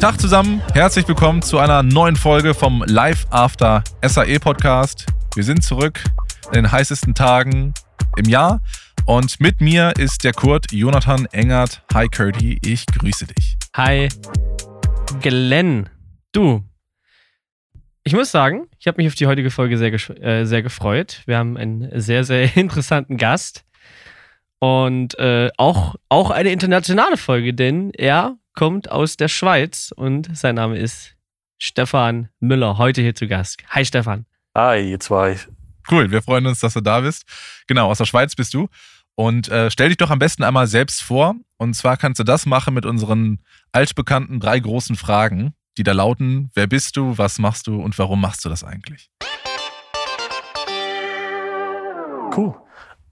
Tag zusammen, herzlich willkommen zu einer neuen Folge vom Live After SAE Podcast. Wir sind zurück in den heißesten Tagen im Jahr und mit mir ist der Kurt Jonathan Engert. Hi Curdy, ich grüße dich. Hi Glenn, du. Ich muss sagen, ich habe mich auf die heutige Folge sehr, äh, sehr gefreut. Wir haben einen sehr, sehr interessanten Gast. Und äh, auch, auch eine internationale Folge, denn er kommt aus der Schweiz und sein Name ist Stefan Müller, heute hier zu Gast. Hi Stefan. Hi, ihr zwei. Cool, wir freuen uns, dass du da bist. Genau, aus der Schweiz bist du. Und äh, stell dich doch am besten einmal selbst vor. Und zwar kannst du das machen mit unseren altbekannten drei großen Fragen, die da lauten, wer bist du, was machst du und warum machst du das eigentlich? Cool.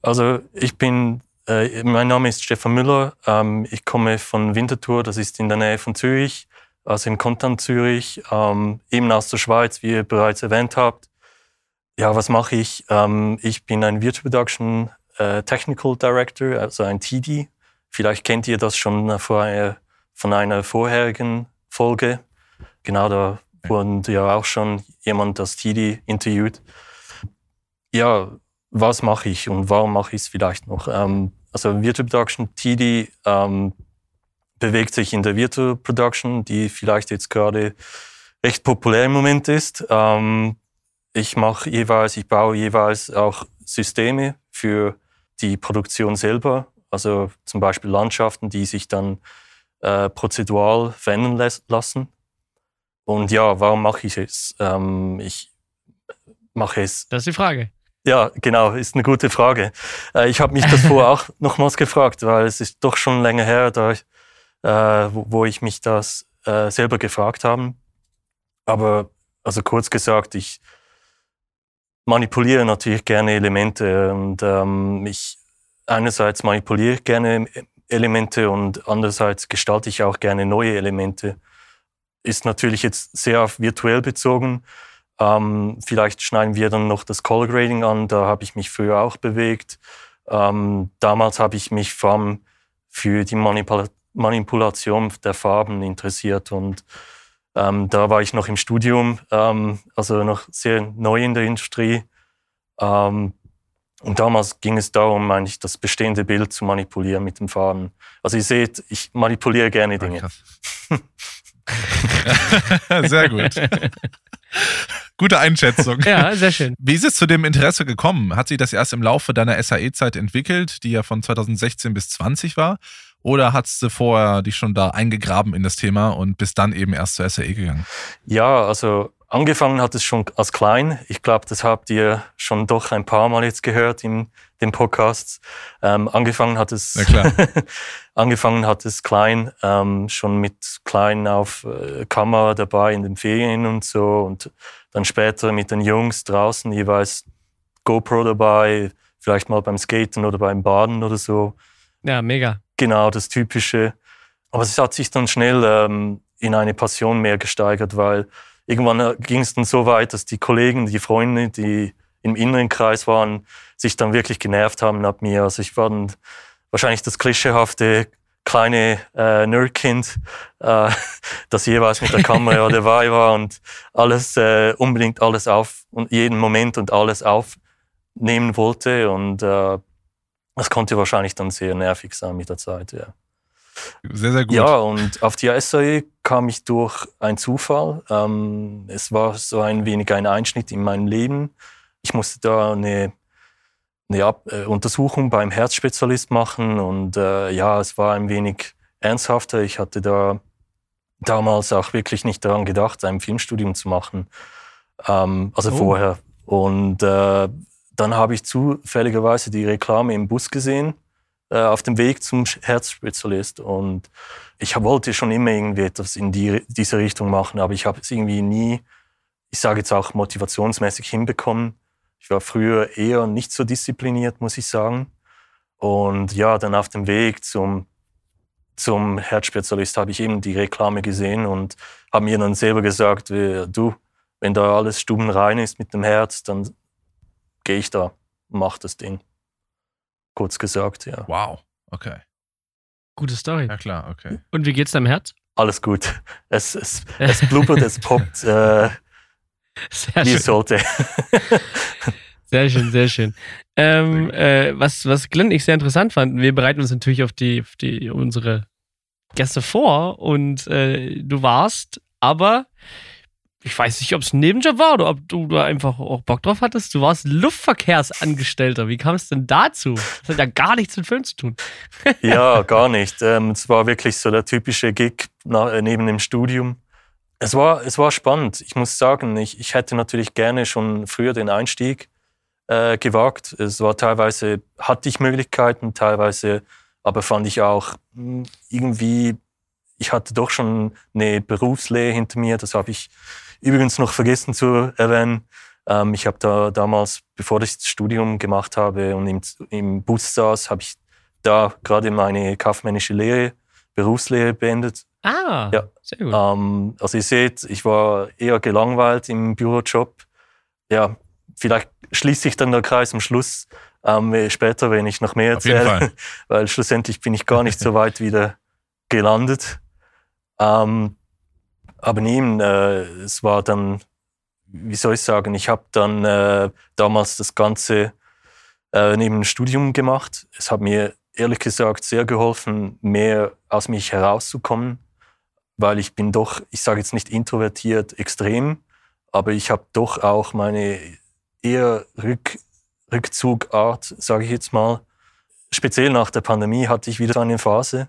Also ich bin äh, mein Name ist Stefan Müller. Ähm, ich komme von Winterthur, das ist in der Nähe von Zürich, also im Kontant Zürich, ähm, eben aus der Schweiz, wie ihr bereits erwähnt habt. Ja, was mache ich? Ähm, ich bin ein Virtual Production äh, Technical Director, also ein TD. Vielleicht kennt ihr das schon vorher von einer vorherigen Folge. Genau, da wurde ja auch schon jemand das TD interviewt. Ja, was mache ich und warum mache ich es vielleicht noch? Ähm, also Virtual Production TD ähm, bewegt sich in der Virtual Production, die vielleicht jetzt gerade recht populär im Moment ist. Ähm, ich mache jeweils, ich baue jeweils auch Systeme für die Produktion selber, also zum Beispiel Landschaften, die sich dann äh, prozedural verändern lassen. Und ja, warum mache ich es? Ähm, ich mache es. Das ist die Frage. Ja, genau, ist eine gute Frage. Äh, ich habe mich das vorher auch nochmals gefragt, weil es ist doch schon länger her, da äh, wo, wo, ich mich das äh, selber gefragt habe. Aber also kurz gesagt, ich manipuliere natürlich gerne Elemente und ähm, ich einerseits manipuliere ich gerne Elemente und andererseits gestalte ich auch gerne neue Elemente. Ist natürlich jetzt sehr auf virtuell bezogen. Ähm, vielleicht schneiden wir dann noch das Color Grading an, da habe ich mich früher auch bewegt. Ähm, damals habe ich mich vor allem für die Manipula Manipulation der Farben interessiert und ähm, da war ich noch im Studium, ähm, also noch sehr neu in der Industrie. Ähm, und damals ging es darum, eigentlich das bestehende Bild zu manipulieren mit den Farben. Also ihr seht, ich manipuliere gerne Dinge. sehr gut. Gute Einschätzung. Ja, sehr schön. Wie ist es zu dem Interesse gekommen? Hat sich das erst im Laufe deiner SAE-Zeit entwickelt, die ja von 2016 bis 20 war? Oder hast du vorher dich schon da eingegraben in das Thema und bist dann eben erst zur SAE gegangen? Ja, also angefangen hat es schon als klein. Ich glaube, das habt ihr schon doch ein paar Mal jetzt gehört in den Podcasts. Ähm, angefangen hat es, angefangen hat es klein, ähm, schon mit klein auf äh, Kamera dabei in den Ferien und so und dann später mit den Jungs draußen jeweils GoPro dabei, vielleicht mal beim Skaten oder beim Baden oder so. Ja, mega. Genau, das Typische. Aber es hat sich dann schnell ähm, in eine Passion mehr gesteigert, weil irgendwann äh, ging es dann so weit, dass die Kollegen, die Freunde, die im inneren Kreis waren, sich dann wirklich genervt haben ab mir. Also ich war dann wahrscheinlich das klischeehafte kleine äh, Nerdkind, äh, das jeweils mit der Kamera dabei war und alles äh, unbedingt alles auf und jeden Moment und alles aufnehmen wollte und äh, das konnte wahrscheinlich dann sehr nervig sein mit der Zeit. Ja. Sehr, sehr gut. Ja, und auf die SAE kam ich durch einen Zufall. Ähm, es war so ein wenig ein Einschnitt in meinem Leben. Ich musste da eine, eine Ab äh, Untersuchung beim Herzspezialist machen und äh, ja, es war ein wenig ernsthafter. Ich hatte da damals auch wirklich nicht daran gedacht, ein Filmstudium zu machen. Ähm, also oh. vorher. Und äh, dann habe ich zufälligerweise die Reklame im Bus gesehen auf dem Weg zum Herzspezialist. Und ich wollte schon immer irgendwie etwas in die, diese Richtung machen, aber ich habe es irgendwie nie, ich sage jetzt auch motivationsmäßig hinbekommen. Ich war früher eher nicht so diszipliniert, muss ich sagen. Und ja, dann auf dem Weg zum, zum Herzspezialist habe ich eben die Reklame gesehen und habe mir dann selber gesagt, du, wenn da alles stubenrein ist mit dem Herz, dann gehe ich da, mach das Ding kurz gesagt, ja. Wow, okay. Gute Story. Ja, klar, okay. Und wie geht's deinem Herz? alles gut. Es, es, es blubbert, es poppt, äh, Sehr wie schön. sollte. Sehr schön, sehr schön. Ähm, äh, was, was Glenn und ich sehr interessant fanden, wir bereiten uns natürlich auf die, auf die unsere Gäste vor und äh, du warst, aber ich weiß nicht, ob es ein Nebenjob war oder ob du da einfach auch Bock drauf hattest. Du warst Luftverkehrsangestellter. Wie kam es denn dazu? Das hat ja gar nichts mit Film zu tun. Ja, gar nicht. Ähm, es war wirklich so der typische Gig äh, neben dem Studium. Es war, es war spannend. Ich muss sagen, ich, ich hätte natürlich gerne schon früher den Einstieg äh, gewagt. Es war teilweise, hatte ich Möglichkeiten, teilweise aber fand ich auch mh, irgendwie, ich hatte doch schon eine Berufslehre hinter mir. Das habe ich übrigens noch vergessen zu erwähnen. Ähm, ich habe da damals, bevor ich das Studium gemacht habe und im, im Bus saß, habe ich da gerade meine kaufmännische Lehre, Berufslehre beendet. Ah, Ja. sehr gut. Ähm, also ihr seht, ich war eher gelangweilt im Bürojob. Ja, vielleicht schließt sich dann der Kreis am Schluss ähm, später, wenn ich noch mehr erzähle, weil schlussendlich bin ich gar nicht so weit wieder gelandet. Ähm, aber neben, äh, es war dann, wie soll ich sagen, ich habe dann äh, damals das Ganze äh, neben dem Studium gemacht. Es hat mir ehrlich gesagt sehr geholfen, mehr aus mich herauszukommen, weil ich bin doch, ich sage jetzt nicht introvertiert extrem, aber ich habe doch auch meine eher Rück, Rückzugart, sage ich jetzt mal. Speziell nach der Pandemie hatte ich wieder so eine Phase.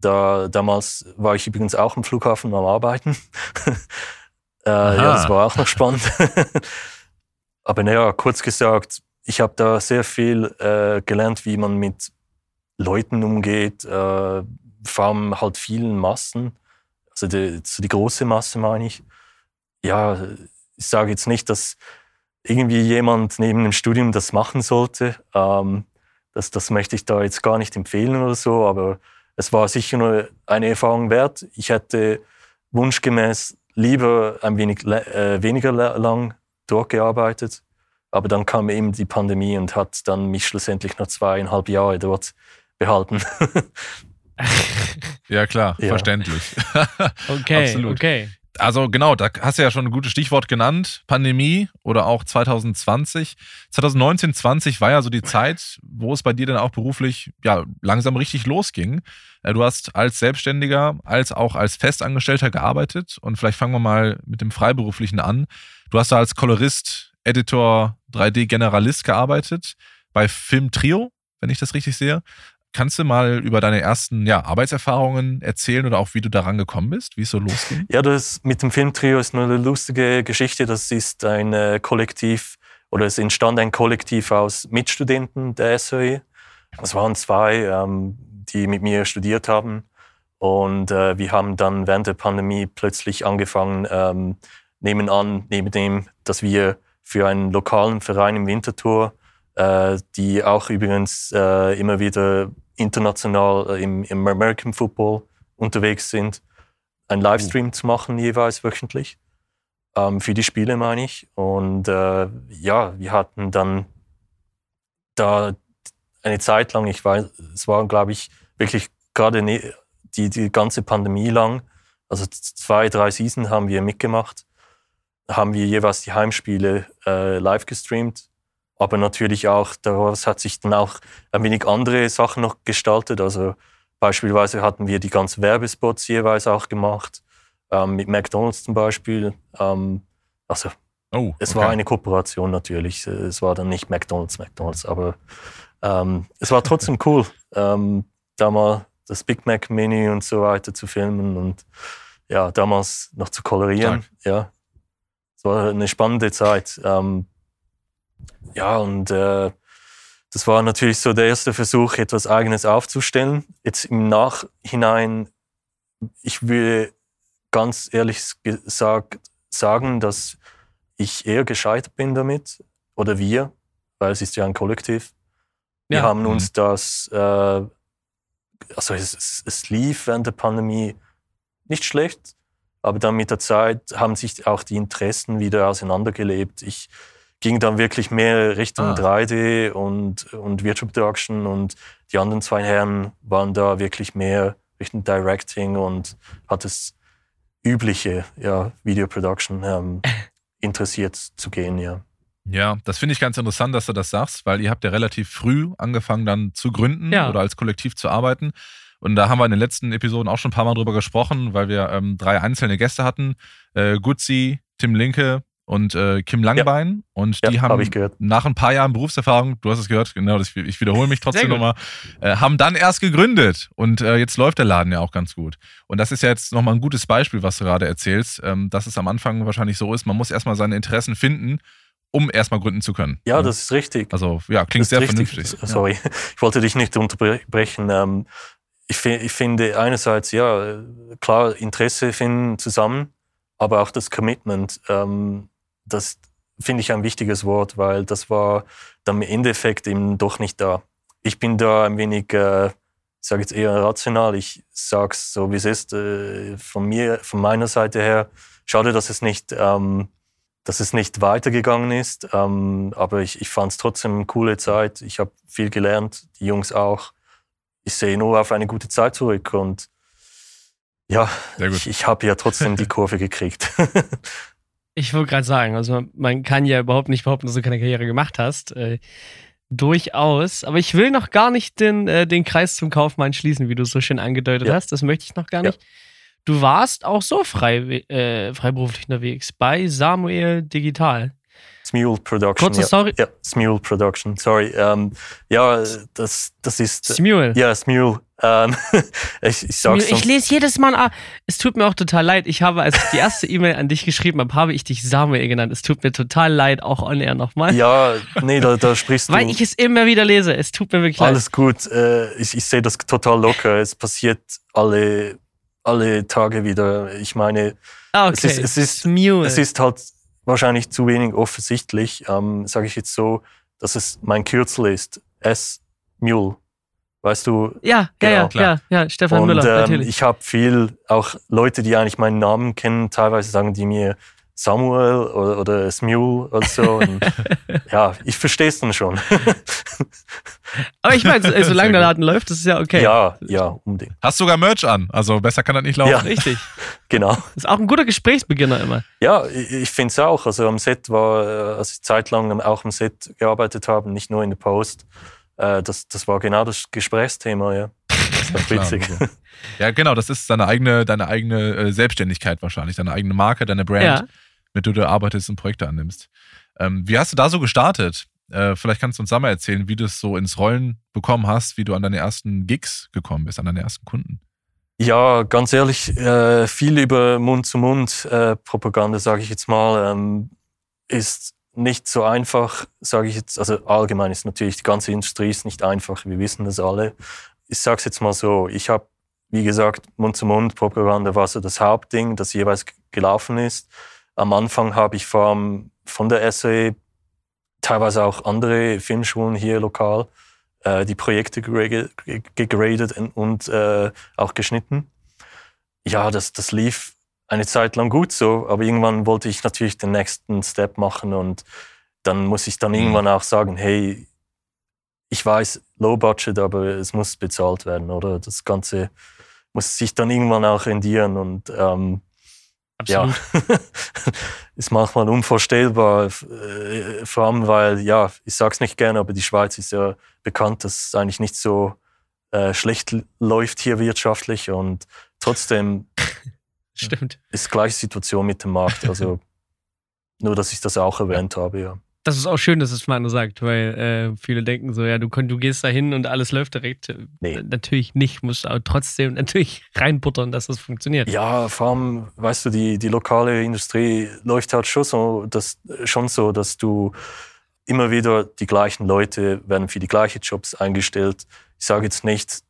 Da, damals war ich übrigens auch am Flughafen am Arbeiten. äh, ja, das war auch noch spannend. Aber naja, kurz gesagt, ich habe da sehr viel äh, gelernt, wie man mit Leuten umgeht, äh, vor allem halt vielen Massen. Also die, so die große Masse meine ich. Ja, ich sage jetzt nicht, dass irgendwie jemand neben dem Studium das machen sollte. Ähm, das, das möchte ich da jetzt gar nicht empfehlen oder so, aber es war sicher nur eine Erfahrung wert. Ich hätte wunschgemäß lieber ein wenig äh, weniger la- lang dort gearbeitet, aber dann kam eben die Pandemie und hat dann mich schlussendlich noch zweieinhalb Jahre dort behalten. Ja, klar, Ja. verständlich. Okay, absolut. okay. Also genau, da hast du ja schon ein gutes Stichwort genannt, Pandemie oder auch 2020. 2019, 20 war ja so die Zeit, wo es bei dir dann auch beruflich ja langsam richtig losging. Äh, Du hast als Selbstständiger, als auch als Festangestellter gearbeitet und vielleicht fangen wir mal mit dem Freiberuflichen an. Du hast da als Kolorist, Editor, 3D-Generalist gearbeitet bei Film Trio, wenn ich das richtig sehe. Kannst du mal über deine ersten ja, Arbeitserfahrungen erzählen oder auch wie du daran gekommen bist, wie es so losging? Ja, das mit dem Filmtrio ist eine lustige Geschichte. Das ist ein äh, Kollektiv oder es entstand ein Kollektiv aus Mitstudenten der SOE. Es waren zwei, ähm, die mit mir studiert haben. Und äh, wir haben dann während der Pandemie plötzlich angefangen, ähm, nebenan, neben dem, dass wir für einen lokalen Verein im Winterthur, äh, die auch übrigens äh, immer wieder international äh, im, im American Football unterwegs sind, einen Livestream zu machen, jeweils wöchentlich. Ähm, für die Spiele, meine ich. Und äh, ja, wir hatten dann da eine Zeit lang, ich weiß, es war, glaube ich, wirklich gerade ne, die, die ganze Pandemie lang, also zwei, drei Season haben wir mitgemacht, haben wir jeweils die Heimspiele äh, live gestreamt. Aber natürlich auch, daraus hat sich dann auch ein wenig andere Sachen noch gestaltet. Also beispielsweise hatten wir die ganzen Werbespots jeweils auch gemacht, ähm, mit McDonalds zum Beispiel. Ähm, also Oh, es okay. war eine Kooperation natürlich. Es war dann nicht McDonalds, McDonalds, aber ähm, es war trotzdem cool, ähm, da mal das Big Mac Menü und so weiter zu filmen und ja, damals noch zu kolorieren. Ja, es war eine spannende Zeit. Ähm, ja, und äh, das war natürlich so der erste Versuch, etwas Eigenes aufzustellen. Jetzt im Nachhinein, ich würde ganz ehrlich gesagt sagen, dass ich eher gescheitert bin damit, oder wir, weil es ist ja ein Kollektiv. Wir Ja. haben Mhm. uns das, äh, also es, es, es lief während der Pandemie nicht schlecht, aber dann mit der Zeit haben sich auch die Interessen wieder auseinandergelebt. Ich ging dann wirklich mehr Richtung Ah. 3D und, und Virtual Production und die anderen zwei Herren waren da wirklich mehr Richtung Directing und hat das übliche ja, Video Production ähm, interessiert zu gehen, ja. Ja, das finde ich ganz interessant, dass du das sagst, weil ihr habt ja relativ früh angefangen dann zu gründen Ja. oder als Kollektiv zu arbeiten. Und da haben wir in den letzten Episoden auch schon ein paar Mal drüber gesprochen, weil wir ähm, drei einzelne Gäste hatten. Äh, Gutzi, Tim Linke und äh, Kim Langbein. Und Ja, die hab haben gehört. nach ein paar Jahren Berufserfahrung, du hast es gehört, genau, das, ich wiederhole mich trotzdem nochmal, äh, haben dann erst gegründet. Und äh, jetzt läuft der Laden ja auch ganz gut. Und das ist ja jetzt nochmal ein gutes Beispiel, was du gerade erzählst, ähm, dass es am Anfang wahrscheinlich so ist, man muss erstmal seine Interessen finden, um erstmal gründen zu können. Ja, das ist richtig. Also, ja, klingt sehr richtig. vernünftig. Sorry, ich wollte dich nicht unterbrechen. Ähm, ich finde einerseits, ja, äh, klar, Interesse finden zusammen, aber auch das Commitment, ähm, das finde ich ein wichtiges Wort, weil das war dann im Endeffekt eben doch nicht da. Ich bin da ein wenig, äh, ich sage jetzt eher rational, ich sage es so, wie es ist, äh, von mir, von meiner Seite her. Schade, dass es nicht ähm, dass es nicht weitergegangen ist. Ähm, aber ich, ich fand es trotzdem eine coole Zeit. Ich habe viel gelernt, die Jungs auch. Ich sehe nur auf eine gute Zeit zurück und ja, ich, ich habe ja trotzdem die Kurve gekriegt. Ich wollte gerade sagen, also man- kann ja überhaupt nicht behaupten, dass du keine Karriere gemacht hast. Äh, durchaus. Aber ich will noch gar nicht den, äh, den Kreis zum Kaufmann schließen, wie du so schön angedeutet Ja. hast. Das möchte ich noch gar Ja. nicht. Du warst auch so frei, äh, freiberuflich unterwegs bei Samuel Digital. Smule Production. Kurze ja. Story. Ja, Smule Production, sorry. Ähm, ja, das, das ist. Samuel. Ja, Smule. Ähm, ich, ich sag's ich lese jedes Mal, ah, es tut mir auch total leid. Ich habe, als ich die erste E-Mail an dich geschrieben habe, habe ich dich Samuel genannt. Es tut mir total leid, auch on air nochmal. Ja, nee, da, da sprichst Weil du. ich es immer wieder lese. Es tut mir wirklich leid. Alles gut. Äh, ich ich sehe das total locker. Es passiert alle, alle Tage wieder. Ich meine, Ah, es okay. ist- es ist- Smule. es ist halt wahrscheinlich zu wenig offensichtlich, ähm, sage ich jetzt so, dass es mein Kürzel ist. S. Mule. Weißt du? ja, ja, Genau, ja, klar. ja, ja, Stefan Und Müller, ähm, natürlich. ich habe viel, auch Leute, die eigentlich meinen Namen kennen, teilweise sagen die mir Samuel oder, oder Smule oder so. Und ja, ich verstehe es dann schon. Aber ich meine, Sehr solange der. Laden läuft, ist es ja okay. Ja, ja, unbedingt. Hast sogar Merch an, also besser kann das nicht laufen. Ja. Richtig. Genau. Ist auch ein guter Gesprächsbeginner immer. Ja, ich, ich finde es auch. Also am Set war, äh, als ich zeitlang auch am Set gearbeitet habe, nicht nur in der Post, äh, das, das war genau das Gesprächsthema, ja. Das war Klar, witzig. Logo. Ja, genau, das ist deine eigene, deine eigene äh, Selbstständigkeit wahrscheinlich, deine eigene Marke, deine Brand, Ja. mit der du arbeitest und Projekte annimmst. Ähm, wie hast du da so gestartet? Äh, vielleicht kannst du uns da mal erzählen, wie du es so ins Rollen bekommen hast, wie du an deine ersten Gigs gekommen bist, an deine ersten Kunden. Ja, ganz ehrlich, äh, viel über Mund-zu-Mund-Propaganda, sage ich jetzt mal, ähm, ist nicht so einfach, sage ich jetzt. Also allgemein ist natürlich, die ganze Industrie ist nicht einfach, wir wissen das alle. Ich sage es jetzt mal so, ich habe, wie gesagt, Mund-zu-Mund-Propaganda war so das Hauptding, das jeweils gelaufen ist. Am Anfang habe ich vor allem von der SAE, teilweise auch andere Filmschulen hier lokal, äh, die Projekte gegra- ge- gegradet und äh, auch geschnitten. Ja, das, das lief eine Zeit lang gut so, aber irgendwann wollte ich natürlich den nächsten Step machen und dann muss ich dann Mhm. irgendwann auch sagen, hey, ich weiß, Low Budget, aber es muss bezahlt werden, oder? Das Ganze muss sich dann irgendwann auch rendieren und ähm, Absolut. ja, ist manchmal unvorstellbar, äh, vor allem weil, ja, ich sag's nicht gerne, aber die Schweiz ist ja bekannt, dass es eigentlich nicht so äh, schlecht läuft hier wirtschaftlich und trotzdem Stimmt. ist gleiche Situation mit dem Markt. Also nur, dass ich das auch erwähnt habe, ja. Das ist auch schön, dass es Manu sagt, weil äh, viele denken so, ja, du, du gehst da hin und alles läuft direkt. Nee. Natürlich nicht, musst aber trotzdem natürlich reinbuttern, dass das funktioniert. Ja, vor allem, weißt du, die, die lokale Industrie läuft halt schon so, dass, schon so, dass du immer wieder die gleichen Leute werden für die gleichen Jobs eingestellt. Ich sage jetzt nicht,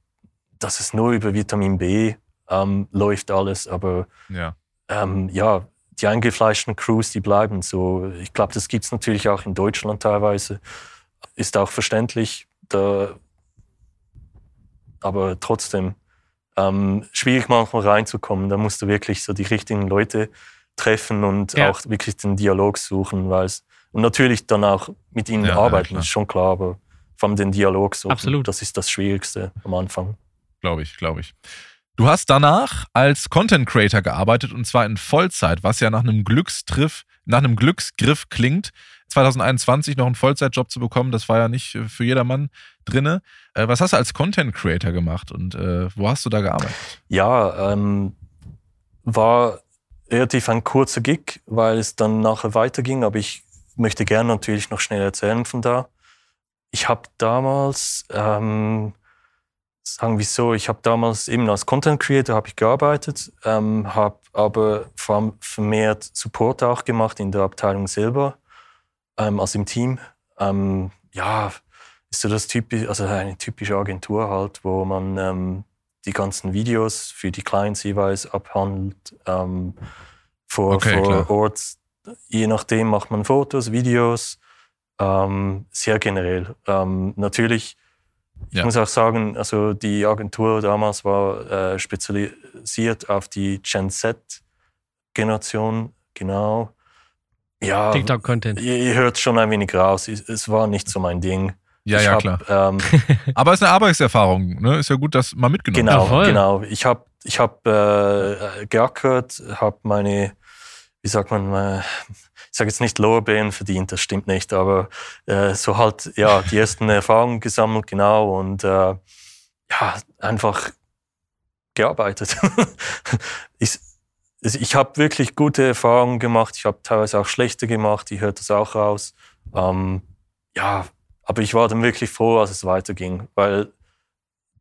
dass es nur über Vitamin B ähm, läuft alles, aber Ja. ähm, ja, die eingefleischten Crews, die bleiben so. Ich glaube, das gibt es natürlich auch in Deutschland teilweise. Ist auch verständlich. Da, aber trotzdem ähm, schwierig manchmal reinzukommen. Da musst du wirklich so die richtigen Leute treffen und Ja. auch wirklich den Dialog suchen. Weil's, und natürlich dann auch mit ihnen Ja, ja, arbeiten, klar. ist schon klar, aber vor allem den Dialog suchen, Absolut. das ist das Schwierigste am Anfang. Glaube ich, glaube ich. Du hast danach als Content Creator gearbeitet und zwar in Vollzeit, was ja nach einem Glückstriff, nach einem Glücksgriff klingt. 2021 noch einen Vollzeitjob zu bekommen, das war ja nicht für jedermann drinne. Äh, was hast du als Content Creator gemacht und äh, wo hast du da gearbeitet? Ja, ähm, war relativ ein kurzer Gig, weil es dann nachher weiterging, aber ich möchte gerne natürlich noch schnell erzählen von da. Ich habe damals ähm, sagen wir so, ich habe damals eben als Content Creator ich gearbeitet, ähm, habe aber vor allem vermehrt Support auch gemacht in der Abteilung selber, ähm, also im Team. Ähm, ja, ist so das typisch, also eine typische Agentur halt, wo man ähm, die ganzen Videos für die Clients jeweils abhandelt ähm, vor, Okay, vor klar. Ort. Je nachdem macht man Fotos, Videos, ähm, sehr generell. Natürlich ich Ja. muss auch sagen, also die Agentur damals war äh, spezialisiert auf die Gen Z-Generation, genau. Ja, TikTok-Content. ihr, ihr hört schon ein wenig raus. Es, es war nicht so mein Ding. Ja, ich ja, hab, klar. Ähm, Aber es ist eine Arbeitserfahrung, ne? Ist ja gut, das mal mitgenommen. genau, Ja, genau. Ich habe ich hab, äh, geackert, habe meine, wie sagt man, äh, ich sage jetzt nicht Lorbeeren verdient, das stimmt nicht, aber äh, so halt, ja, die ersten Erfahrungen gesammelt, genau, und äh, ja, einfach gearbeitet. ich also ich habe wirklich gute Erfahrungen gemacht, ich habe teilweise auch schlechte gemacht, ich hört das auch raus. Ähm, ja, aber ich war dann wirklich froh, als es weiterging, weil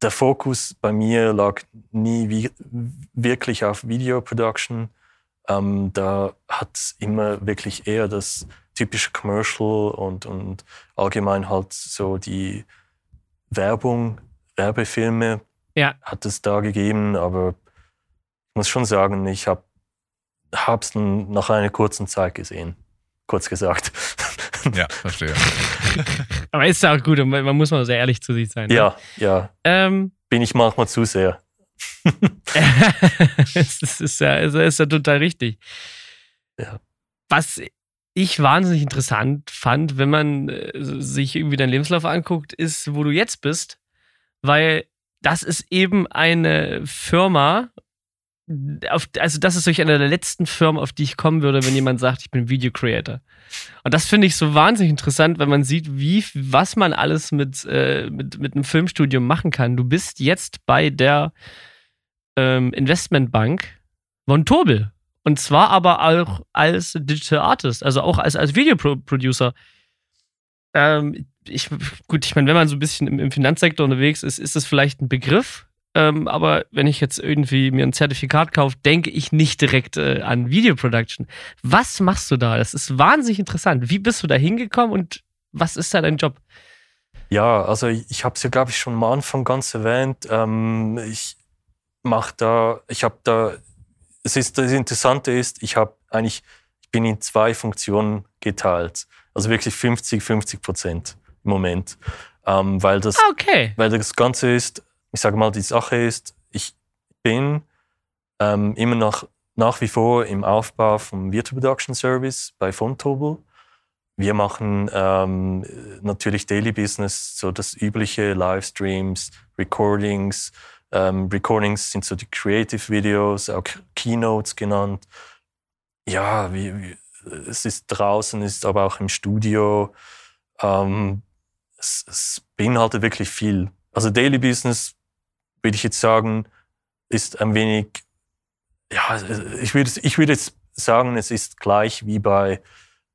der Fokus bei mir lag nie wirklich auf Video Production. Ähm, da hat es immer wirklich eher das typische Commercial und, und allgemein halt so die Werbung, Werbefilme Ja. hat es da gegeben, aber ich muss schon sagen, ich habe es nach einer kurzen Zeit gesehen, kurz gesagt. Ja, verstehe. Aber ist ja auch gut, und man man muss mal sehr ehrlich zu sich sein. Ne? ja, ja, Ähm, bin ich manchmal zu sehr. das ist, ist, ja, ist, ist ja total richtig. Ja. Was ich wahnsinnig interessant fand, wenn man äh, sich irgendwie deinen Lebenslauf anguckt, ist, wo du jetzt bist, weil das ist eben eine Firma, auf, also das ist wirklich eine der letzten Firmen, auf die ich kommen würde, wenn jemand sagt, ich bin Video Creator. Und das finde ich so wahnsinnig interessant, wenn man sieht, wie, was man alles mit, äh, mit, mit einem Filmstudium machen kann. Du bist jetzt bei der ähm, Investmentbank von Tobel. Und zwar aber auch als Digital Artist, also auch als, als Videoproducer. Ähm, ich, gut, ich meine, wenn man so ein bisschen im, im Finanzsektor unterwegs ist, ist das vielleicht ein Begriff. Ähm, aber wenn ich jetzt irgendwie mir ein Zertifikat kaufe, denke ich nicht direkt äh, an Videoproduction. Was machst du da? Das ist wahnsinnig interessant. Wie bist du da hingekommen und was ist da dein Job? Ja, also ich, ich habe es ja, glaube ich, schon am Anfang ganz erwähnt. Ähm, ich mache da, ich habe da, es ist, das Interessante ist, ich habe eigentlich, ich bin in zwei Funktionen geteilt. Also wirklich 50, 50 Prozent im Moment. Ähm, weil das Ah, okay. weil das Ganze ist, ich sage mal, die Sache ist, ich bin ähm, immer noch nach wie vor im Aufbau vom Virtual Production Service bei Fontobel. Wir machen ähm, natürlich Daily Business, so das übliche Livestreams, Recordings. Ähm, Recordings sind so die Creative Videos, auch Keynotes genannt. Ja, wie, wie, es ist draußen, ist aber auch im Studio. Ähm, es, es beinhaltet wirklich viel. Also Daily Business, würde ich jetzt sagen, ist ein wenig, ja, ich würde, ich würde jetzt sagen, es ist gleich wie bei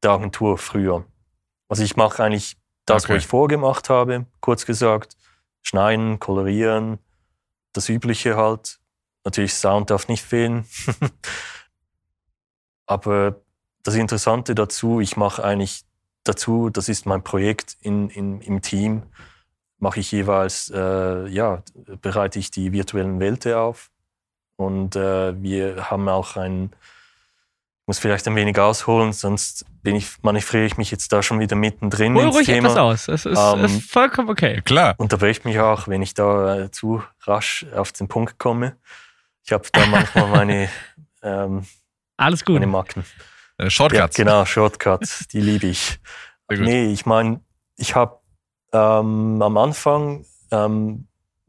der Agentur früher. Also ich mache eigentlich das, Okay. was ich vorgemacht habe, kurz gesagt, schneiden, kolorieren, das Übliche halt. Natürlich Sound darf nicht fehlen. Aber das Interessante dazu, ich mache eigentlich dazu, das ist mein Projekt in, in, im Team, mache ich jeweils, äh, ja, bereite ich die virtuellen Welten auf. Und äh, wir haben auch ein, ich muss vielleicht ein wenig ausholen, sonst bin ich, manövriere ich mich jetzt da schon wieder mittendrin Hol ins ruhig Thema. etwas aus. Es ist, Ähm, ist vollkommen okay. Ja, klar. Unterbrecht mich auch, wenn ich da äh, zu rasch auf den Punkt komme. Ich habe da manchmal meine, ähm, Alles gut. meine Macken. Äh, Ja, Shortcuts. genau, Shortcuts, die liebe ich. Nee, ich meine, ich habe ähm, am Anfang ähm,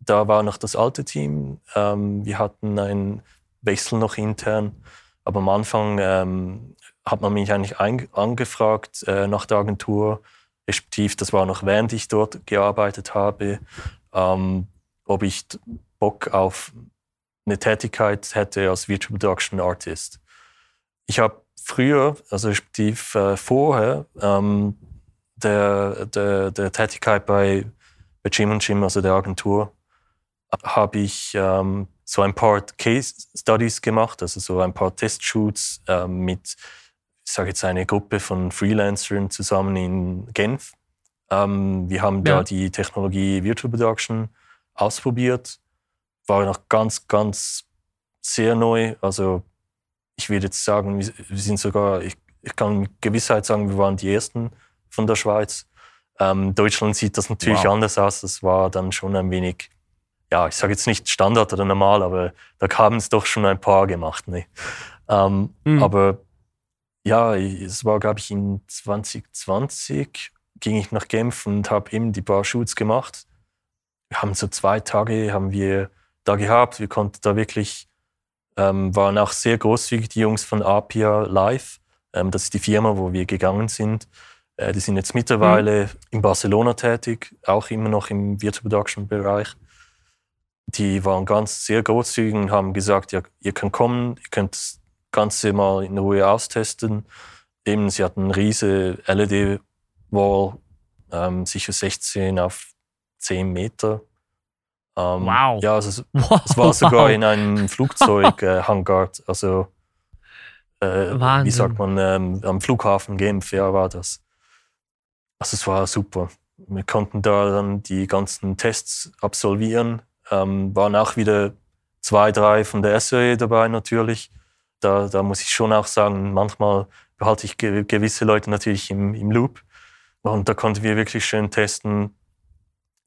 da war noch das alte Team. Ähm, wir hatten einen Wechsel noch intern. Aber am Anfang ähm, hat man mich eigentlich angefragt äh, nach der Agentur, respektive das war noch während ich dort gearbeitet habe, ähm, ob ich Bock auf eine Tätigkeit hätte als Virtual Production Artist. Ich habe früher, also respektive äh, vorher, ähm, der, der, der Tätigkeit bei, bei Jim Jim, also der Agentur, habe ich ähm, so ein paar Case Studies gemacht, also so ein paar Testshoots ähm, mit, ich sage jetzt eine Gruppe von Freelancern zusammen in Genf. Ähm, wir haben ja. da die Technologie Virtual Production ausprobiert. War noch ganz, ganz sehr neu. Also ich würde jetzt sagen, wir, sind sogar, ich, ich kann mit Gewissheit sagen, wir waren die Ersten von der Schweiz. Ähm, Deutschland sieht das natürlich wow. anders aus. Das war dann schon ein wenig, ja, ich sage jetzt nicht Standard oder normal, aber da haben es doch schon ein paar gemacht. Ne? Ähm, mhm. Aber ja, es war, glaube ich, in 2020 ging ich nach Genf und habe eben die paar Shoots gemacht. Wir haben so zwei Tage haben wir da gehabt. Wir konnten da wirklich, ähm, waren auch sehr großzügig, die Jungs von Apia Live. Ähm, das ist die Firma, wo wir gegangen sind. Äh, die sind jetzt mittlerweile mhm. in Barcelona tätig, auch immer noch im Virtual Production Bereich. Die waren ganz sehr großzügig und haben gesagt, ja, ihr könnt kommen, ihr könnt das Ganze mal in Ruhe austesten. Eben, sie hatten eine riesige LED-Wall, ähm, sicher 16 auf 10 Meter. Ähm, wow. Ja, also, wow. es war sogar in einem Flugzeughangar, äh, also äh, wie sagt man, ähm, am Flughafen Genf, ja, war das. Also es war super. Wir konnten da dann die ganzen Tests absolvieren. Ähm, waren auch wieder zwei, drei von der SRE dabei natürlich. Da, da muss ich schon auch sagen, manchmal behalte ich gewisse Leute natürlich im, im Loop. Und da konnten wir wirklich schön testen.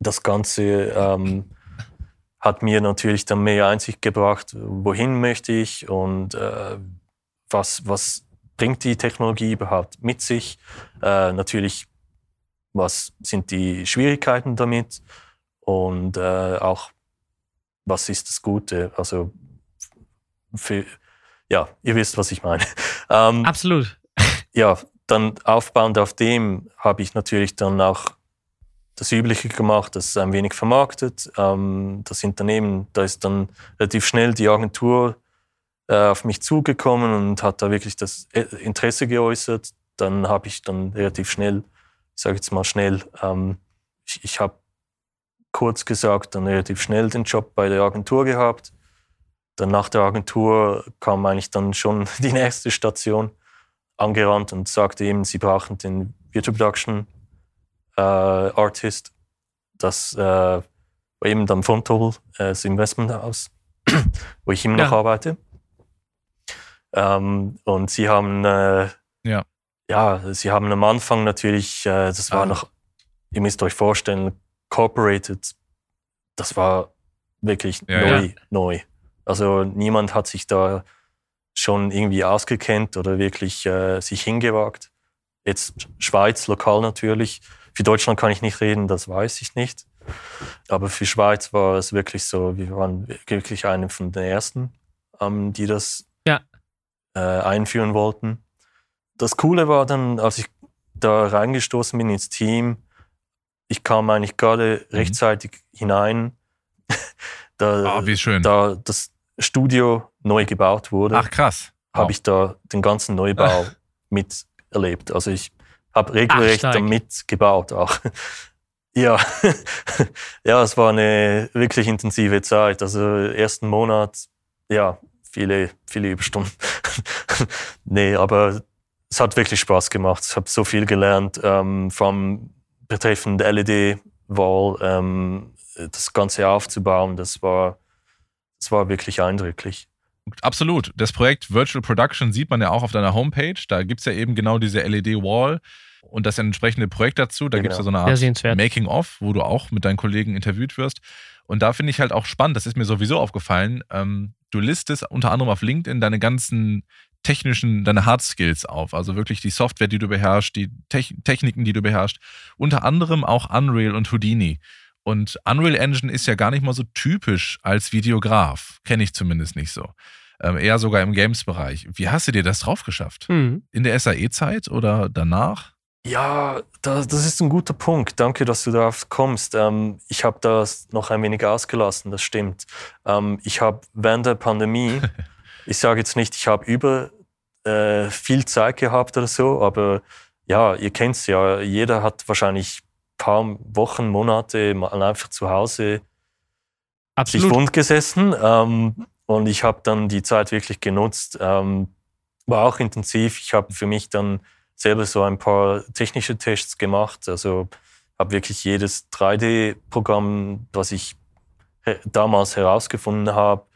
Das Ganze ähm, hat mir natürlich dann mehr Einsicht gebracht, wohin möchte ich und äh, was, was bringt die Technologie überhaupt mit sich. Äh, natürlich, was sind die Schwierigkeiten damit und äh, auch, was ist das Gute. Also, für, ja, ihr wisst, was ich meine. Ähm, Absolut. Ja, dann aufbauend auf dem habe ich natürlich dann auch das Übliche gemacht, das ein wenig vermarktet. Ähm, das Unternehmen, da ist dann relativ schnell die Agentur äh, auf mich zugekommen und hat da wirklich das äh, Interesse geäußert. Dann habe ich dann relativ schnell, sage jetzt mal schnell, ähm, ich, ich habe kurz gesagt dann relativ schnell den Job bei der Agentur gehabt. Dann nach der Agentur kam eigentlich dann schon die nächste Station angerannt und sagte ihm, sie brauchen den Virtual Production äh, Artist. Das äh, war eben dann Fontobel, äh, das Investmenthaus, wo ich immer ja. noch arbeite. Ähm, und sie haben, äh, ja. Ja, sie haben am Anfang natürlich, äh, das war ah. noch, ihr müsst euch vorstellen, Corporated, das war wirklich ja, neu, ja. neu. Also niemand hat sich da schon irgendwie ausgekennt oder wirklich äh, sich hingewagt. Jetzt Schweiz, lokal natürlich. Für Deutschland kann ich nicht reden, das weiß ich nicht. Aber für Schweiz war es wirklich so, wir waren wirklich eine von den ersten, ähm, die das ja. äh, einführen wollten. Das Coole war dann, als ich da reingestoßen bin ins Team, ich kam eigentlich gerade mhm. rechtzeitig hinein. da, oh, wie schön. Da das Studio neu gebaut wurde. Ach krass. Habe ich da den ganzen Neubau miterlebt. Also ich habe regelrecht Ach, damit gebaut auch. ja, ja, es war eine wirklich intensive Zeit. Also ersten Monat, ja, viele, viele Überstunden. nee, aber es hat wirklich Spaß gemacht. Ich habe so viel gelernt, ähm, vom betreffend LED-Wall, ähm, das Ganze aufzubauen. Das war, das war wirklich eindrücklich. Absolut. Das Projekt Virtual Production sieht man ja auch auf deiner Homepage. Da gibt es ja eben genau diese LED-Wall und das entsprechende Projekt dazu. Da genau. gibt es ja so eine Art Making-of, wo du auch mit deinen Kollegen interviewt wirst. Und da finde ich halt auch spannend, das ist mir sowieso aufgefallen, ähm, du listest unter anderem auf LinkedIn deine ganzen technischen, deine Hard Skills auf. Also wirklich die Software, die du beherrschst, die Te Techniken, die du beherrschst. Unter anderem auch Unreal und Houdini. Und Unreal Engine ist ja gar nicht mal so typisch als Videograf. Kenne ich zumindest nicht so. Ähm, eher sogar im Games-Bereich. Wie hast du dir das drauf geschafft? Hm. In der SAE-Zeit oder danach? Ja, das, das ist ein guter Punkt. Danke, dass du darauf kommst. Ähm, ich habe das noch ein wenig ausgelassen, das stimmt. Ähm, ich habe während der Pandemie, ich sage jetzt nicht, ich habe über äh, viel Zeit gehabt oder so, aber ja, ihr kennt es ja, jeder hat wahrscheinlich ein paar Wochen, Monate mal einfach zu Hause sich Absolut. wund gesessen ähm, und ich habe dann die Zeit wirklich genutzt. Ähm, war auch intensiv. Ich habe für mich dann selber so ein paar technische Tests gemacht. Also habe wirklich jedes 3D-Programm, was ich he- damals herausgefunden habe,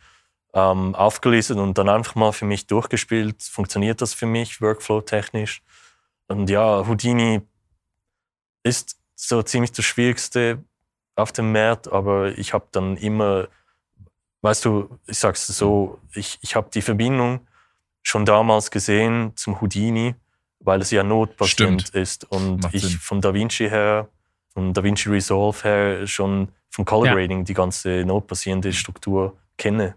ähm, aufgelistet und dann einfach mal für mich durchgespielt. Funktioniert das für mich, Workflow-technisch? Und ja, Houdini ist so ziemlich das Schwierigste auf dem Markt, aber ich habe dann immer, weißt du, ich sag's so, ich, ich habe die Verbindung schon damals gesehen zum Houdini, weil es ja Stimmt. ist und Macht ich Sinn. von DaVinci her, von DaVinci Resolve her schon vom Color Ja. Grading die ganze notbasierende Struktur kenne.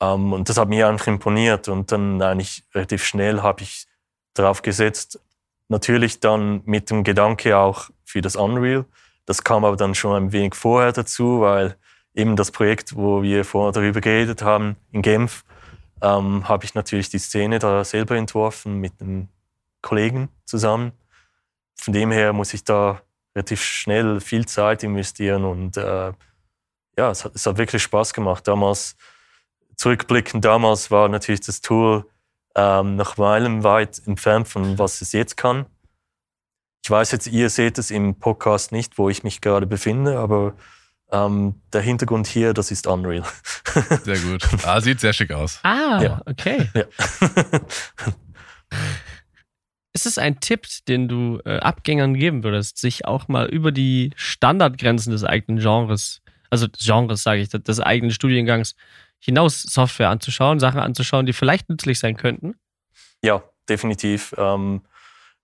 Ähm, und das hat mir einfach imponiert und dann eigentlich relativ schnell habe ich darauf gesetzt, natürlich dann mit dem Gedanke auch für das Unreal. Das kam aber dann schon ein wenig vorher dazu, weil eben das Projekt, wo wir vorher darüber geredet haben, in Genf, ähm, habe ich natürlich die Szene da selber entworfen mit einem Kollegen zusammen. Von dem her muss ich da relativ schnell viel Zeit investieren und äh, ja, es hat, es hat wirklich Spaß gemacht. Damals, zurückblickend, damals war natürlich das Tool ähm, noch meilenweit entfernt von was es jetzt kann. Ich weiß jetzt, ihr seht es im Podcast nicht, wo ich mich gerade befinde, aber ähm, der Hintergrund hier, das ist Unreal. Sehr gut. Ah, sieht sehr schick aus. Ah, Ja. okay. ja. Ist es ein Tipp, den du äh, Abgängern geben würdest, sich auch mal über die Standardgrenzen des eigenen Genres, also des Genres sage ich, des eigenen Studiengangs hinaus Software anzuschauen, Sachen anzuschauen, die vielleicht nützlich sein könnten? Ja, definitiv. Ähm,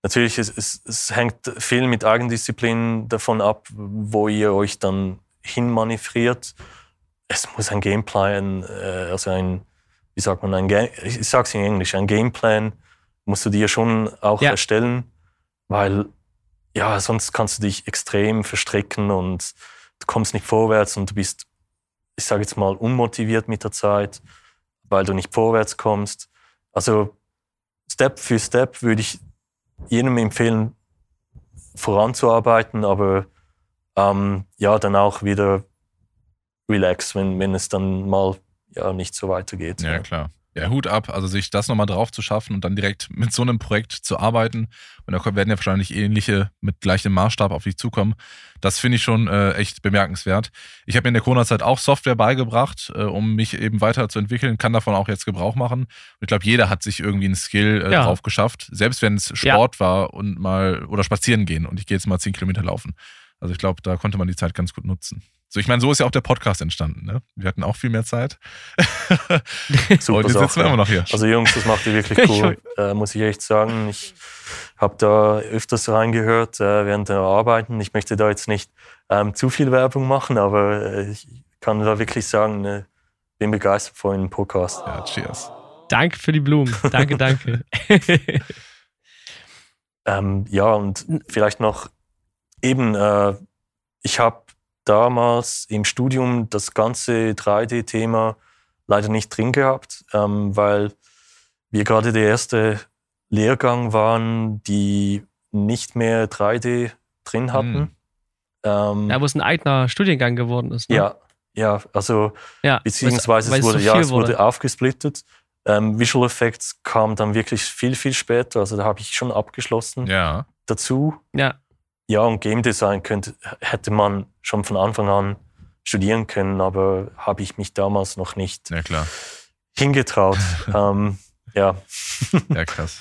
natürlich, es, es, es hängt viel mit Eigendisziplin davon ab, wo ihr euch dann hinmanövriert. Es muss ein Gameplan, äh, also ein, wie sagt man, ein Ga ich sag's in Englisch, ein Gameplan musst du dir schon auch Ja. erstellen, weil ja, sonst kannst du dich extrem verstricken und du kommst nicht vorwärts und du bist, ich sage jetzt mal, unmotiviert mit der Zeit, weil du nicht vorwärts kommst. Also Step für Step würde ich jedem empfehlen, voranzuarbeiten, aber ähm, ja, dann auch wieder relax, wenn, wenn es dann mal ja nicht so weitergeht. Ja, klar. Ja, Hut ab, also sich das nochmal drauf zu schaffen und dann direkt mit so einem Projekt zu arbeiten. Und da werden ja wahrscheinlich ähnliche mit gleichem Maßstab auf dich zukommen. Das finde ich schon äh, echt bemerkenswert. Ich habe mir in der Corona-Zeit auch Software beigebracht, äh, um mich eben weiterzuentwickeln, kann davon auch jetzt Gebrauch machen. Und ich glaube, jeder hat sich irgendwie einen Skill äh, Ja. drauf geschafft, selbst wenn es Sport war und mal oder spazieren gehen und ich gehe jetzt mal 10 Kilometer laufen. Also ich glaube, da konnte man die Zeit ganz gut nutzen. So, ich meine, so ist ja auch der Podcast entstanden. Ne? Wir hatten auch viel mehr Zeit. Super und jetzt sitzen wir immer noch hier. Also Jungs, das macht ihr wirklich cool, äh, muss ich echt sagen. Ich habe da öfters reingehört äh, während der Arbeiten. Ich möchte da jetzt nicht ähm, zu viel Werbung machen, aber äh, ich kann da wirklich sagen, äh, bin begeistert von dem Podcast. Ja, cheers. Danke für die Blumen. Danke, danke. Ähm, ja, und vielleicht noch eben, äh, ich habe damals im Studium das ganze 3D-Thema leider nicht drin gehabt, ähm, weil wir gerade der erste Lehrgang waren, die nicht mehr 3D drin hatten. Hm. Ähm, ja, wo es ein eigener Studiengang geworden ist. Ne? ja, ja, also ja. beziehungsweise weil es so wurde, ja, viel es wurde aufgesplittet. Ähm, Visual Effects kam dann wirklich viel, viel später. Also da habe ich schon abgeschlossen Ja. dazu. Ja, Ja, und Game Design könnte, hätte man schon von Anfang an studieren können, aber habe ich mich damals noch nicht Ja, klar. hingetraut. ähm, ja, Ja, krass.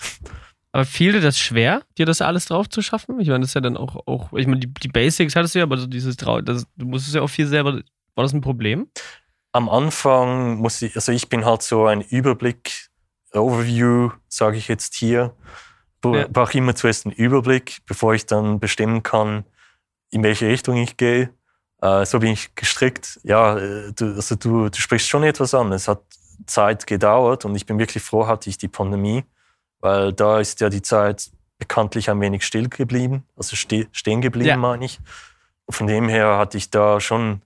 aber fiel dir das schwer, dir das alles drauf zu schaffen? Ich meine, das ist ja dann auch, auch ich meine, die, die Basics hattest du ja, aber so dieses Trau, das, du musstest ja auch viel selber. War das ein Problem? am Anfang muss ich, also ich bin halt so ein Überblick, Overview, sage ich jetzt hier. Bra- Ja. Brauche immer zuerst einen Überblick, bevor ich dann bestimmen kann, in welche Richtung ich gehe. Äh, so bin ich gestrickt. Ja, äh, du, also du, du sprichst schon etwas an. Es hat Zeit gedauert und ich bin wirklich froh, hatte ich die Pandemie, weil da ist ja die Zeit bekanntlich ein wenig still geblieben, also ste stehen geblieben, ja. meine ich. Von dem her hatte ich da schon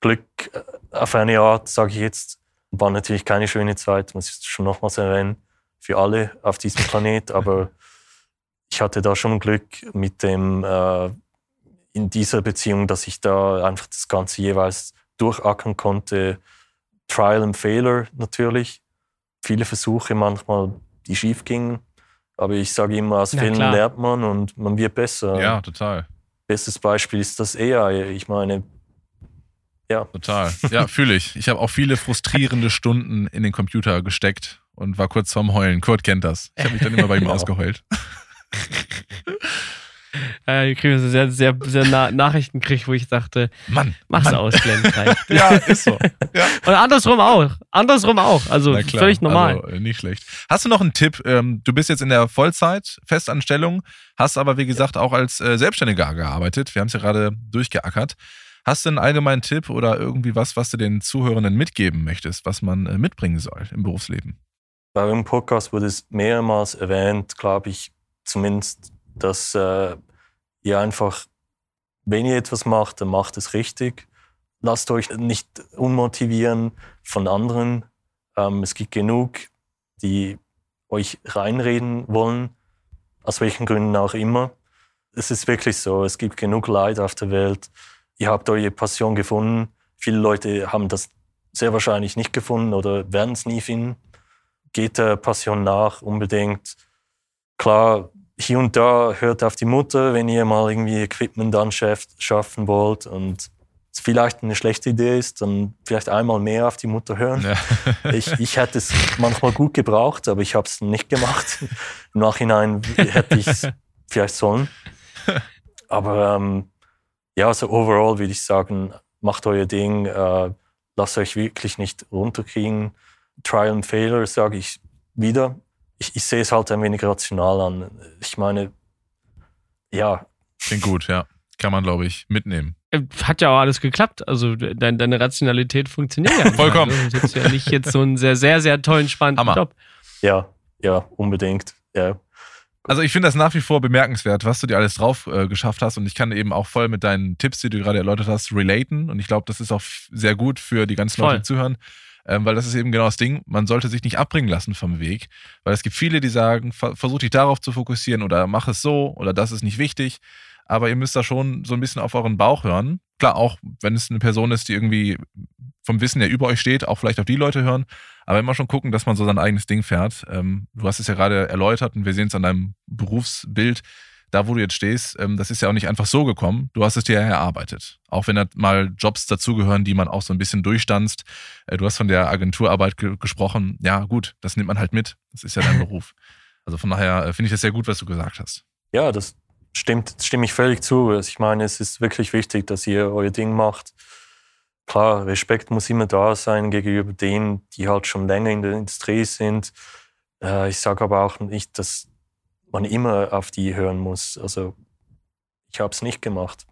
Glück äh, auf eine Art, sage ich jetzt. War natürlich keine schöne Zeit, muss ich schon nochmals erwähnen, für alle auf diesem Planet, aber ich hatte da schon Glück mit dem, äh, in dieser Beziehung, dass ich da einfach das Ganze jeweils durchackern konnte. Trial and Failure natürlich. Viele Versuche manchmal, die schief gingen. Aber ich sage immer, aus Fehlern lernt man und man wird besser. Ja, total. Bestes Beispiel ist das AI. Ich meine, ja. Total. Ja, fühle ich. Ich habe auch viele frustrierende Stunden in den Computer gesteckt und war kurz vorm Heulen. Kurt kennt das. Ich habe mich dann immer bei ihm ausgeheult. Äh, ich kriege sehr, sehr, sehr Na Nachrichten krieg, wo ich dachte, Mann, mach's Mann. aus, Glenn. ja, ist so. Ja. Und andersrum auch. Andersrum auch. Also völlig normal. Also, äh, nicht schlecht. Hast du noch einen Tipp? Ähm, du bist jetzt in der Vollzeit-Festanstellung, hast aber, wie gesagt, auch als äh, Selbstständiger gearbeitet. Wir haben es ja gerade durchgeackert. Hast du einen allgemeinen Tipp oder irgendwie was, was du den Zuhörenden mitgeben möchtest, was man äh, mitbringen soll im Berufsleben? Bei eurem Podcast wurde es mehrmals erwähnt, glaube ich, zumindest, dass äh, ihr einfach, wenn ihr etwas macht, dann macht es richtig. Lasst euch nicht unmotivieren von anderen. Ähm, es gibt genug, die euch reinreden wollen, aus welchen Gründen auch immer. Es ist wirklich so, es gibt genug Leid auf der Welt ihr habt eure Passion gefunden. Viele Leute haben das sehr wahrscheinlich nicht gefunden oder werden es nie finden. Geht der Passion nach, unbedingt. Klar, hier und da hört auf die Mutter, wenn ihr mal irgendwie Equipment anschaffen wollt und es vielleicht eine schlechte Idee ist, dann vielleicht einmal mehr auf die Mutter hören. Ja. ich, ich hätte es manchmal gut gebraucht, aber ich habe es nicht gemacht. Im Nachhinein hätte ich es vielleicht sollen. Aber ähm, ja, also overall würde ich sagen, macht euer Ding, äh, lasst euch wirklich nicht runterkriegen. Trial and Failure sage ich wieder. Ich, ich sehe es halt ein wenig rational an. Ich meine, ja. Klingt gut, ja. Kann man, glaube ich, mitnehmen. Äh, hat ja auch alles geklappt. Also deine, deine Rationalität funktioniert ja. Vollkommen. Du hast ja nicht jetzt so einen sehr, sehr, sehr tollen, spannenden Hammer. Job. Ja, ja, unbedingt. Ja. Also ich finde das nach wie vor bemerkenswert, was du dir alles drauf äh, geschafft hast und ich kann eben auch voll mit deinen Tipps, die du gerade erläutert hast, relaten und ich glaube, das ist auch sehr gut für die ganzen voll. Leute, die zuhören, ähm, weil das ist eben genau das Ding, man sollte sich nicht abbringen lassen vom Weg, weil es gibt viele, die sagen, versuch dich darauf zu fokussieren oder mach es so oder das ist nicht wichtig, aber ihr müsst da schon so ein bisschen auf euren Bauch hören. Klar, auch wenn es eine Person ist, die irgendwie vom Wissen her über euch steht, auch vielleicht auf die Leute hören, aber immer schon gucken, dass man so sein eigenes Ding fährt. Ähm, du hast es ja gerade erläutert und wir sehen es an deinem Berufsbild. Da, wo du jetzt stehst, ähm, das ist ja auch nicht einfach so gekommen. Du hast es dir ja erarbeitet. Auch wenn da mal Jobs dazugehören, die man auch so ein bisschen durchstanzt. Äh, du hast von der Agenturarbeit ge gesprochen. Ja, gut, das nimmt man halt mit. Das ist ja dein Beruf. Also von daher äh, finde ich das sehr gut, was du gesagt hast. Ja, das stimmt, stimme ich völlig zu. Also ich meine, es ist wirklich wichtig, dass ihr euer Ding macht klar, Respekt muss immer da sein gegenüber denen, die halt schon länger in der Industrie sind. Äh, ich sage aber auch nicht, dass man immer auf die hören muss. Also ich habe es nicht gemacht.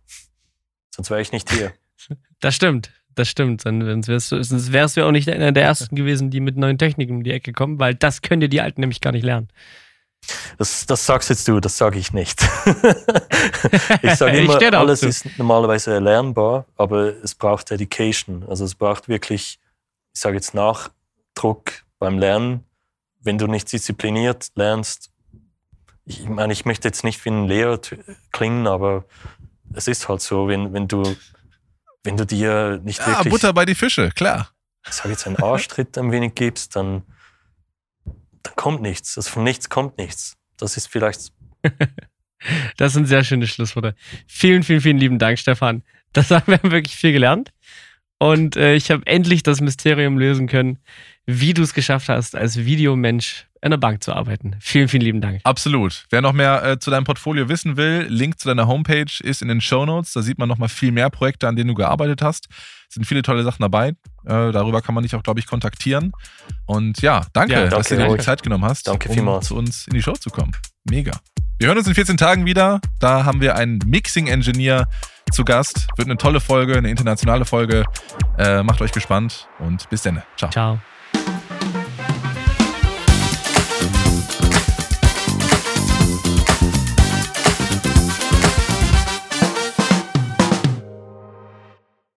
Sonst wäre ich nicht hier. Das stimmt. Das stimmt. Sonst wärst du, sonst wärst du auch nicht einer der Ersten gewesen, die mit neuen Techniken um die Ecke kommen, weil das können dir die Alten nämlich gar nicht lernen. Das, das sagst jetzt du, das sage ich nicht. ich sage immer, ich alles zu. ist normalerweise erlernbar, aber es braucht Dedication. Also es braucht wirklich, ich sage jetzt Nachdruck beim Lernen. Wenn du nicht diszipliniert lernst, ich meine, ich möchte jetzt nicht wie ein Lehrer klingen, aber es ist halt so, wenn, wenn du wenn du dir nicht ja, wirklich... Butter bei die Fische, klar. Ich sage jetzt einen Arschtritt ein wenig gibst, dann dann kommt nichts. Also von nichts kommt nichts. Das ist vielleicht. das sind sehr schöne Schlussworte. Vielen, vielen, vielen lieben Dank, Stefan. Das haben wir wirklich viel gelernt. Und äh, ich habe endlich das Mysterium lösen können, wie du es geschafft hast, als Videomensch in der Bank zu arbeiten. Vielen, vielen lieben Dank. Absolut. Wer noch mehr äh, zu deinem Portfolio wissen will, Link zu deiner Homepage ist in den Show Notes. Da sieht man noch mal viel mehr Projekte, an denen du gearbeitet hast. Es sind viele tolle Sachen dabei. Äh, darüber kann man dich auch, glaube ich, kontaktieren. Und ja, danke, ja, danke dass du dir die Zeit genommen hast, danke um vielmals. zu uns in die Show zu kommen. Mega. Wir hören uns in 14 Tagen wieder. Da haben wir einen Mixing-Engineer zu Gast. Wird eine tolle Folge, eine internationale Folge. Äh, macht euch gespannt und bis dann. Ciao. Ciao.